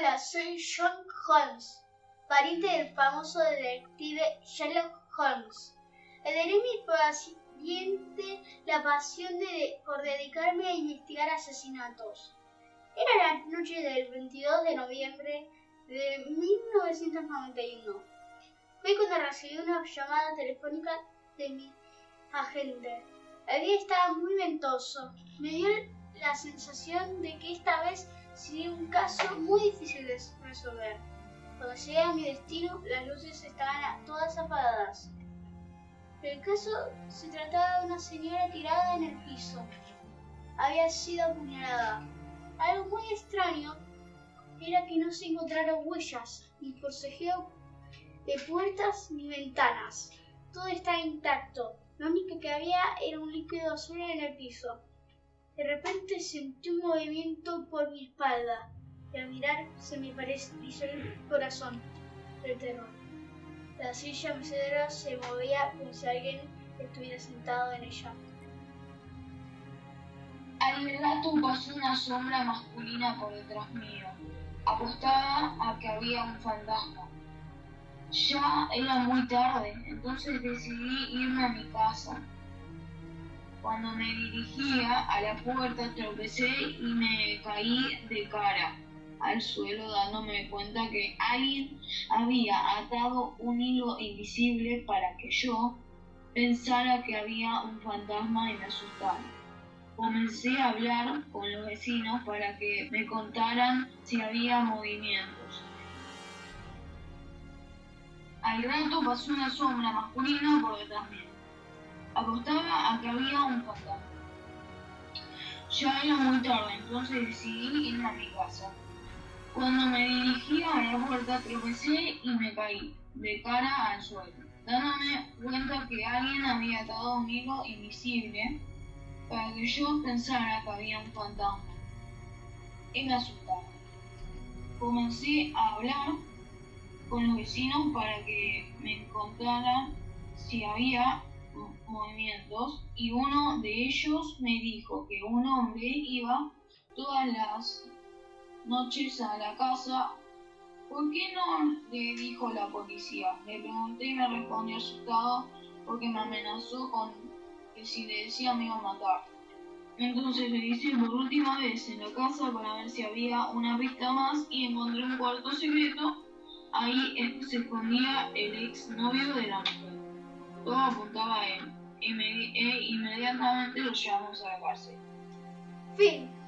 Hola, soy John Holmes, pariente del famoso detective Sherlock Holmes. Heredé mi paciente la pasión de, por dedicarme a investigar asesinatos. Era la noche del 22 de noviembre de 1991. Fue cuando recibí una llamada telefónica de mi agente. El día estaba muy ventoso. Me dio la sensación de que esta vez sería un caso muy difícil de resolver. Cuando llegué a mi destino, las luces estaban todas apagadas. El caso se trataba de una señora tirada en el piso. Había sido apuñalada. Algo muy extraño era que no se encontraron huellas, ni forcejeo de puertas ni ventanas. Todo estaba intacto. Lo único que había era un líquido azul en el piso. De repente sentí un movimiento por mi espalda y al mirar se me pareció el corazón del terror. La silla mecedora se movía como si alguien estuviera sentado en ella. Al rato pasó una sombra masculina por detrás mío. Apostaba a que había un fantasma. Ya era muy tarde, entonces decidí irme a mi casa. Cuando me dirigía a la puerta tropecé y me caí de cara al suelo dándome cuenta que alguien había atado un hilo invisible para que yo pensara que había un fantasma y me asustara. Comencé a hablar con los vecinos para que me contaran si había movimientos. Al rato pasó una sombra masculina por detrás mío. Apostaba a que había un fantasma. Ya era muy tarde, entonces decidí irme a mi casa. Cuando me dirigía a la puerta tropecé y me caí, de cara al suelo, dándome cuenta que alguien había atado un hilo invisible para que yo pensara que había un fantasma. Y me asustaba. Comencé a hablar con los vecinos para que me contaran si había movimientos y uno de ellos me dijo que un hombre iba todas las noches a la casa. ¿Por qué no? le dijo la policía. Le pregunté y me respondió asustado porque me amenazó con que si le decía me iba a matar. Entonces hice por última vez en la casa para ver si había una pista más y encontré un cuarto secreto. Ahí se escondía el ex novio de la. Todo apuntaba a él e inmediatamente lo llevamos a la cárcel. Fin.